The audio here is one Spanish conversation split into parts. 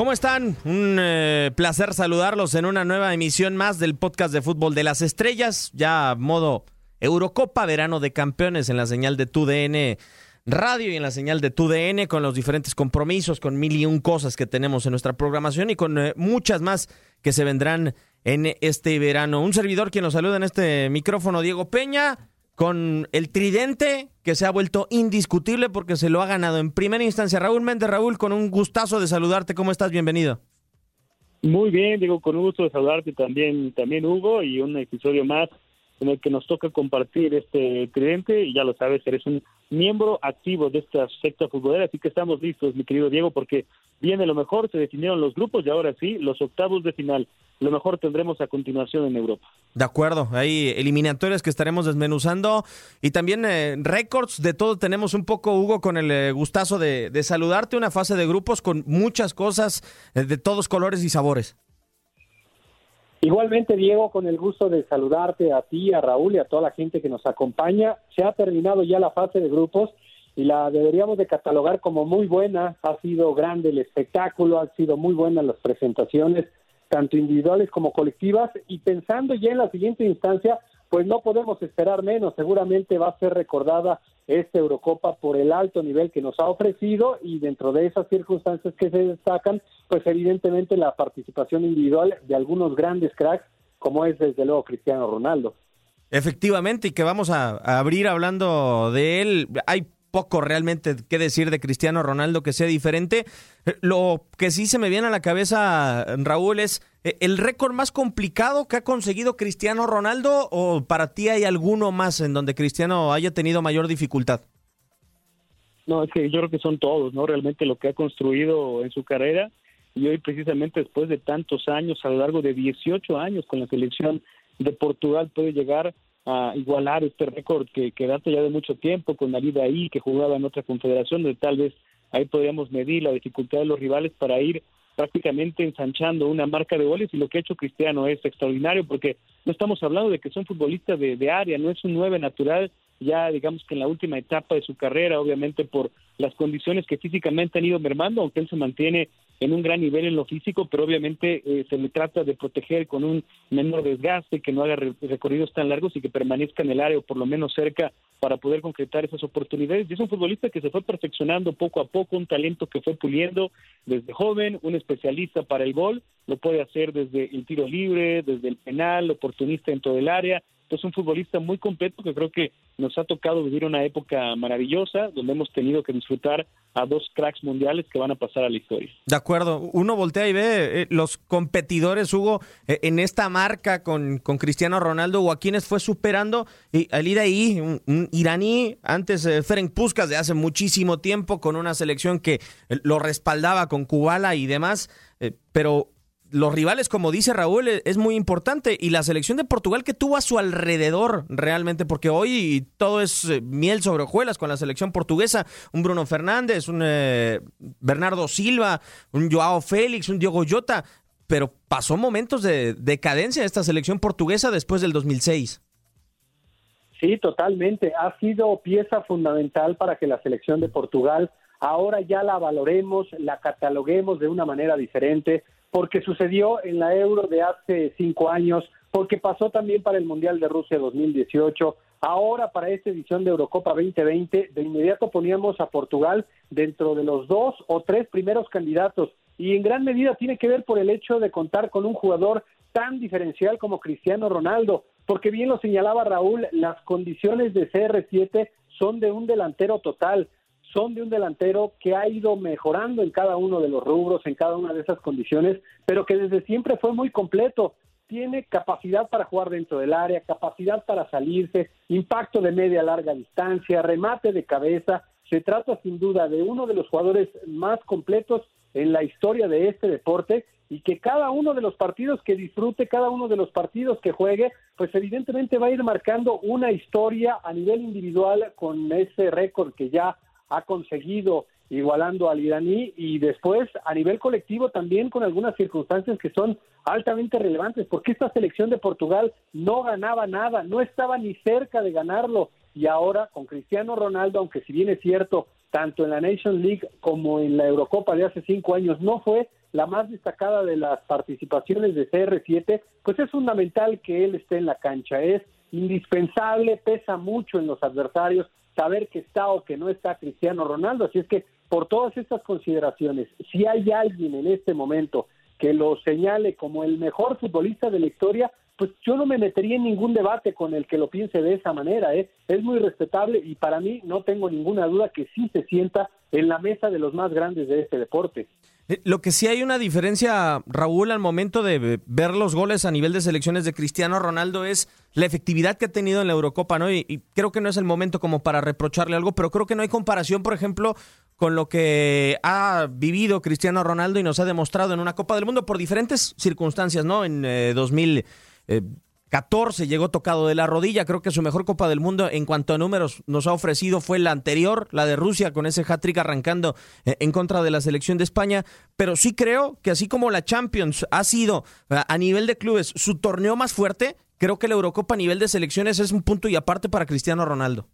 ¿Cómo están? Un eh, placer saludarlos en una nueva emisión más del podcast de fútbol de las estrellas, ya modo Eurocopa, verano de campeones en la señal de TUDN Radio y en la señal de TUDN con los diferentes compromisos, con mil y un cosas que tenemos en nuestra programación y con eh, muchas más que se vendrán en este verano. Un servidor quien nos saluda en este micrófono, Diego Peña con el tridente que se ha vuelto indiscutible porque se lo ha ganado en primera instancia Raúl Méndez. Raúl, con un gustazo de saludarte. ¿Cómo estás? Bienvenido. Muy bien, digo, con un gusto de saludarte también, también Hugo, y un episodio más en el que nos toca compartir este tridente, y ya lo sabes, eres un miembro activo de esta secta futbolera, así que estamos listos, mi querido Diego, porque viene lo mejor, se definieron los grupos y ahora sí, los octavos de final. Lo mejor tendremos a continuación en Europa. De acuerdo, hay eliminatorias que estaremos desmenuzando y también eh, récords de todo. Tenemos un poco, Hugo, con el eh, gustazo de, saludarte, una fase de grupos con muchas cosas eh, de todos colores y sabores. Igualmente, Diego, con el gusto de saludarte a ti, a Raúl y a toda la gente que nos acompaña. Se ha terminado ya la fase de grupos y la deberíamos de catalogar como muy buena. Ha sido grande el espectáculo, han sido muy buenas las presentaciones, tanto individuales como colectivas. Y pensando ya en la siguiente instancia, pues no podemos esperar menos. Seguramente va a ser recordada esta Eurocopa por el alto nivel que nos ha ofrecido y dentro de esas circunstancias que se destacan, pues evidentemente la participación individual de algunos grandes cracks, como es desde luego Cristiano Ronaldo. Efectivamente, y que vamos a, abrir hablando de él. Hay poco realmente que decir de Cristiano Ronaldo que sea diferente. Lo que sí se me viene a la cabeza, Raúl, es el récord más complicado que ha conseguido Cristiano Ronaldo o para ti hay alguno más en donde Cristiano haya tenido mayor dificultad. No, es que yo creo que son todos, ¿no? Realmente lo que ha construido en su carrera y hoy precisamente después de tantos años, a lo largo de 18 años con la selección de Portugal puede llegar a igualar este récord que, que ya de mucho tiempo con David ahí, que jugaba en otra confederación, donde tal vez ahí podríamos medir la dificultad de los rivales para ir prácticamente ensanchando una marca de goles y lo que ha hecho Cristiano es extraordinario porque no estamos hablando de que son futbolistas de, área, no es un nueve natural, ya digamos que en la última etapa de su carrera, obviamente por las condiciones que físicamente han ido mermando, aunque él se mantiene en un gran nivel en lo físico, pero obviamente eh, se le trata de proteger con un menor desgaste, que no haga recorridos tan largos y que permanezca en el área o por lo menos cerca para poder concretar esas oportunidades. Y es un futbolista que se fue perfeccionando poco a poco, un talento que fue puliendo desde joven, un especialista para el gol, lo puede hacer desde el tiro libre, desde el penal, oportunista en todo el área, es un futbolista muy completo que creo que nos ha tocado vivir una época maravillosa donde hemos tenido que disfrutar a dos cracks mundiales que van a pasar a la historia. De acuerdo, uno voltea y ve eh, los competidores, Hugo, eh, en esta marca con, con Cristiano Ronaldo o a quienes fue superando, y al ir ahí, un, iraní, antes eh, Ferenc Puskas de hace muchísimo tiempo, con una selección que lo respaldaba con Kubala y demás, pero los rivales, como dice Raúl, es muy importante. Y la selección de Portugal que tuvo a su alrededor realmente, porque hoy todo es eh, miel sobre hojuelas con la selección portuguesa. Un Bruno Fernández, un eh, Bernardo Silva, un Joao Félix, un Diogo Jota. Pero pasó momentos de decadencia esta selección portuguesa después del 2006. Sí, totalmente. Ha sido pieza fundamental para que la selección de Portugal ahora ya la valoremos, la cataloguemos de una manera diferente porque sucedió en la Euro de hace cinco años, porque pasó también para el Mundial de Rusia 2018. Ahora, para esta edición de Eurocopa 2020, de inmediato poníamos a Portugal dentro de los dos o tres primeros candidatos. Y en gran medida tiene que ver por el hecho de contar con un jugador tan diferencial como Cristiano Ronaldo, porque bien lo señalaba Raúl, las condiciones de CR7 son de un delantero total son de un delantero que ha ido mejorando en cada uno de los rubros, en cada una de esas condiciones, pero que desde siempre fue muy completo. Tiene capacidad para jugar dentro del área, capacidad para salirse, impacto de media larga distancia, remate de cabeza, se trata sin duda de uno de los jugadores más completos en la historia de este deporte y que cada uno de los partidos que disfrute, cada uno de los partidos que juegue, pues evidentemente va a ir marcando una historia a nivel individual con ese récord que ya ha conseguido igualando al iraní y después a nivel colectivo también con algunas circunstancias que son altamente relevantes porque esta selección de Portugal no ganaba nada, no estaba ni cerca de ganarlo y ahora con Cristiano Ronaldo, aunque si bien es cierto, tanto en la Nation League como en la Eurocopa de hace cinco años no fue la más destacada de las participaciones de CR7, pues es fundamental que él esté en la cancha, es indispensable, pesa mucho en los adversarios saber que está o que no está Cristiano Ronaldo, así es que por todas estas consideraciones, si hay alguien en este momento que lo señale como el mejor futbolista de la historia, pues yo no me metería en ningún debate con el que lo piense de esa manera. ¿eh? Es muy respetable y para mí no tengo ninguna duda que sí se sienta en la mesa de los más grandes de este deporte. Eh, lo que sí hay una diferencia, Raúl, al momento de ver los goles a nivel de selecciones de Cristiano Ronaldo es la efectividad que ha tenido en la Eurocopa, ¿no? Y, creo que no es el momento como para reprocharle algo, pero creo que no hay comparación, por ejemplo, con lo que ha vivido Cristiano Ronaldo y nos ha demostrado en una Copa del Mundo por diferentes circunstancias, ¿no? En eh, 2014 llegó tocado de la rodilla, creo que su mejor Copa del Mundo en cuanto a números nos ha ofrecido fue la anterior, la de Rusia, con ese hat-trick arrancando eh, en contra de la selección de España, pero sí creo que así como la Champions ha sido a nivel de clubes su torneo más fuerte, creo que la Eurocopa a nivel de selecciones es un punto y aparte para Cristiano Ronaldo.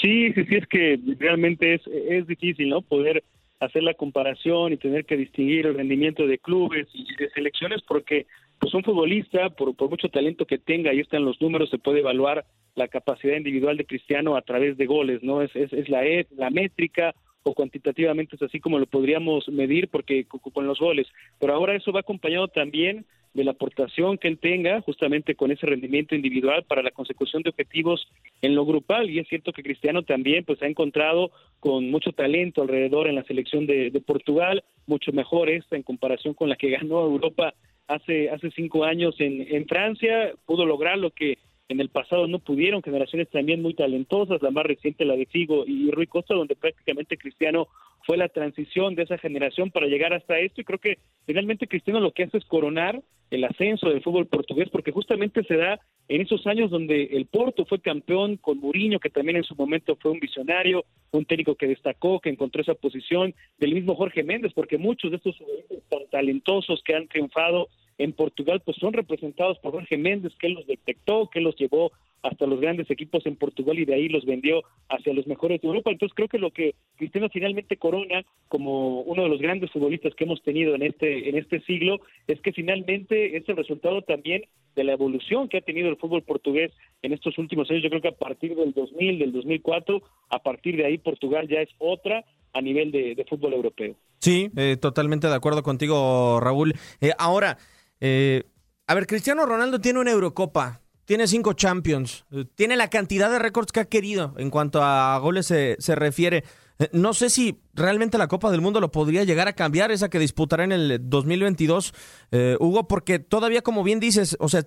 Sí, sí, sí, es que realmente es, es difícil, ¿no? Poder hacer la comparación y tener que distinguir el rendimiento de clubes y de selecciones porque pues un futbolista, por, mucho talento que tenga, ahí están los números, se puede evaluar la capacidad individual de Cristiano a través de goles, ¿no? Es, es, es la, la métrica o cuantitativamente es así como lo podríamos medir porque con los goles, pero ahora eso va acompañado también de la aportación que él tenga justamente con ese rendimiento individual para la consecución de objetivos en lo grupal y es cierto que Cristiano también pues ha encontrado con mucho talento alrededor en la selección de, de Portugal mucho mejor esta en comparación con la que ganó Europa hace hace cinco años en, en Francia pudo lograr lo que en el pasado no pudieron, generaciones también muy talentosas, la más reciente la de Figo y Rui Costa, donde prácticamente Cristiano fue la transición de esa generación para llegar hasta esto. Y creo que finalmente Cristiano lo que hace es coronar el ascenso del fútbol portugués porque justamente se da en esos años donde el Porto fue campeón con Mourinho que también en su momento fue un visionario, un técnico que destacó, que encontró esa posición, del mismo Jorge Méndez porque muchos de estos jugadores talentosos que han triunfado en Portugal pues son representados por Jorge Méndez que los detectó, que los llevó hasta los grandes equipos en Portugal y de ahí los vendió hacia los mejores de Europa. Entonces creo que lo que Cristiano finalmente corona como uno de los grandes futbolistas que hemos tenido en este en este siglo es que finalmente es el resultado también de la evolución que ha tenido el fútbol portugués en estos últimos años. Yo creo que a partir del 2000, del 2004, a partir de ahí Portugal ya es otra a nivel de, de fútbol europeo. Sí, eh, totalmente de acuerdo contigo, Raúl. Eh, ahora, eh, a ver, Cristiano Ronaldo tiene una Eurocopa, tiene cinco Champions, eh, tiene la cantidad de récords que ha querido en cuanto a goles se, se refiere. Eh, no sé si realmente la Copa del Mundo lo podría llegar a cambiar, esa que disputará en el 2022, eh, Hugo, porque todavía, como bien dices, o sea,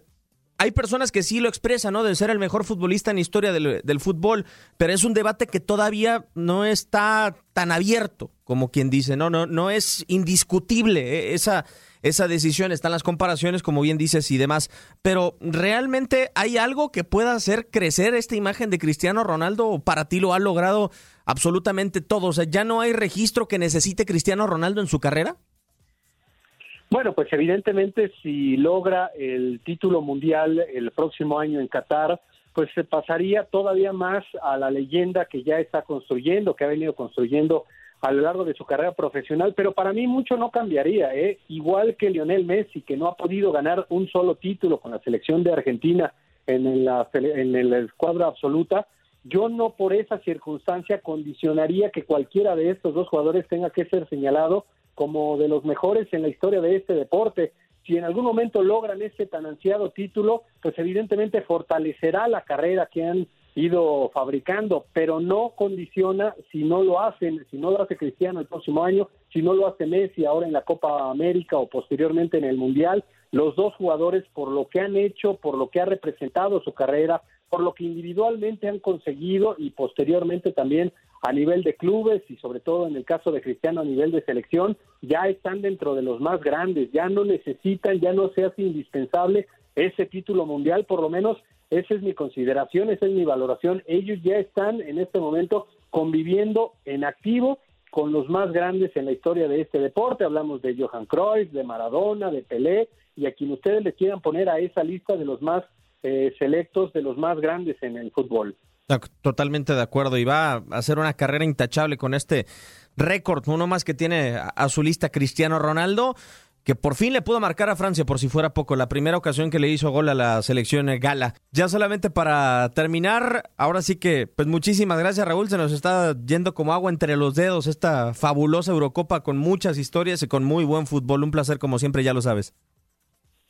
hay personas que sí lo expresan, ¿no? De ser el mejor futbolista en historia del, del, fútbol, pero es un debate que todavía no está tan abierto, como quien dice, ¿no? No, no es indiscutible esa esa decisión, están las comparaciones, como bien dices, y demás. Pero ¿realmente hay algo que pueda hacer crecer esta imagen de Cristiano Ronaldo para ti lo ha logrado absolutamente todo? O sea, ¿ya no hay registro que necesite Cristiano Ronaldo en su carrera? Bueno, pues evidentemente si logra el título mundial el próximo año en Qatar, pues se pasaría todavía más a la leyenda que ya está construyendo, que ha venido construyendo a lo largo de su carrera profesional, pero para mí mucho no cambiaría, ¿eh? igual que Lionel Messi, que no ha podido ganar un solo título con la selección de Argentina en la, en la escuadra absoluta, yo no por esa circunstancia condicionaría que cualquiera de estos dos jugadores tenga que ser señalado como de los mejores en la historia de este deporte. Si en algún momento logran ese tan ansiado título, pues evidentemente fortalecerá la carrera que han ido fabricando, pero no condiciona si no lo hacen, si no lo hace Cristiano el próximo año, si no lo hace Messi ahora en la Copa América o posteriormente en el Mundial, los dos jugadores por lo que han hecho, por lo que ha representado su carrera, por lo que individualmente han conseguido y posteriormente también a nivel de clubes y sobre todo en el caso de Cristiano a nivel de selección, ya están dentro de los más grandes, ya no necesitan, ya no se hace indispensable ese título mundial, por lo menos esa es mi consideración, esa es mi valoración. Ellos ya están en este momento conviviendo en activo con los más grandes en la historia de este deporte. Hablamos de Johan Cruyff, de Maradona, de Pelé, y a quien ustedes le quieran poner a esa lista de los más eh, selectos, de los más grandes en el fútbol. Totalmente de acuerdo. Y va a hacer una carrera intachable con este récord, uno más que tiene a su lista Cristiano Ronaldo que por fin le pudo marcar a Francia por si fuera poco, la primera ocasión que le hizo gol a la selección gala. Ya solamente para terminar, ahora sí que, pues muchísimas gracias Raúl, se nos está yendo como agua entre los dedos esta fabulosa Eurocopa con muchas historias y con muy buen fútbol. Un placer como siempre, ya lo sabes.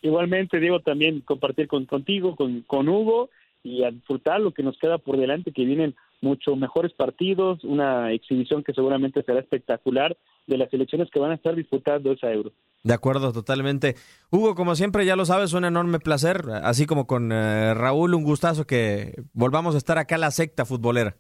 Igualmente, Diego, también compartir con, contigo, con, con Hugo y a disfrutar lo que nos queda por delante, que vienen mucho mejores partidos, una exhibición que seguramente será espectacular de las elecciones que van a estar disputando esa euro. De acuerdo, totalmente. Hugo, como siempre, ya lo sabes, un enorme placer, así como con eh, Raúl, un gustazo que volvamos a estar acá la secta futbolera.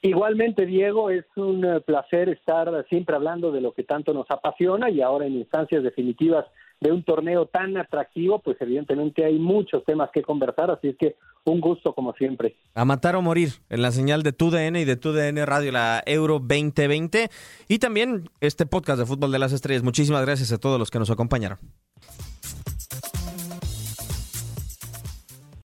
Igualmente, Diego, es un eh, placer estar siempre hablando de lo que tanto nos apasiona y ahora en instancias definitivas de un torneo tan atractivo, pues evidentemente hay muchos temas que conversar, así es que un gusto como siempre. A matar o morir en la señal de TUDN y de TUDN Radio, la Euro 2020 y también este podcast de Fútbol de las Estrellas. Muchísimas gracias a todos los que nos acompañaron.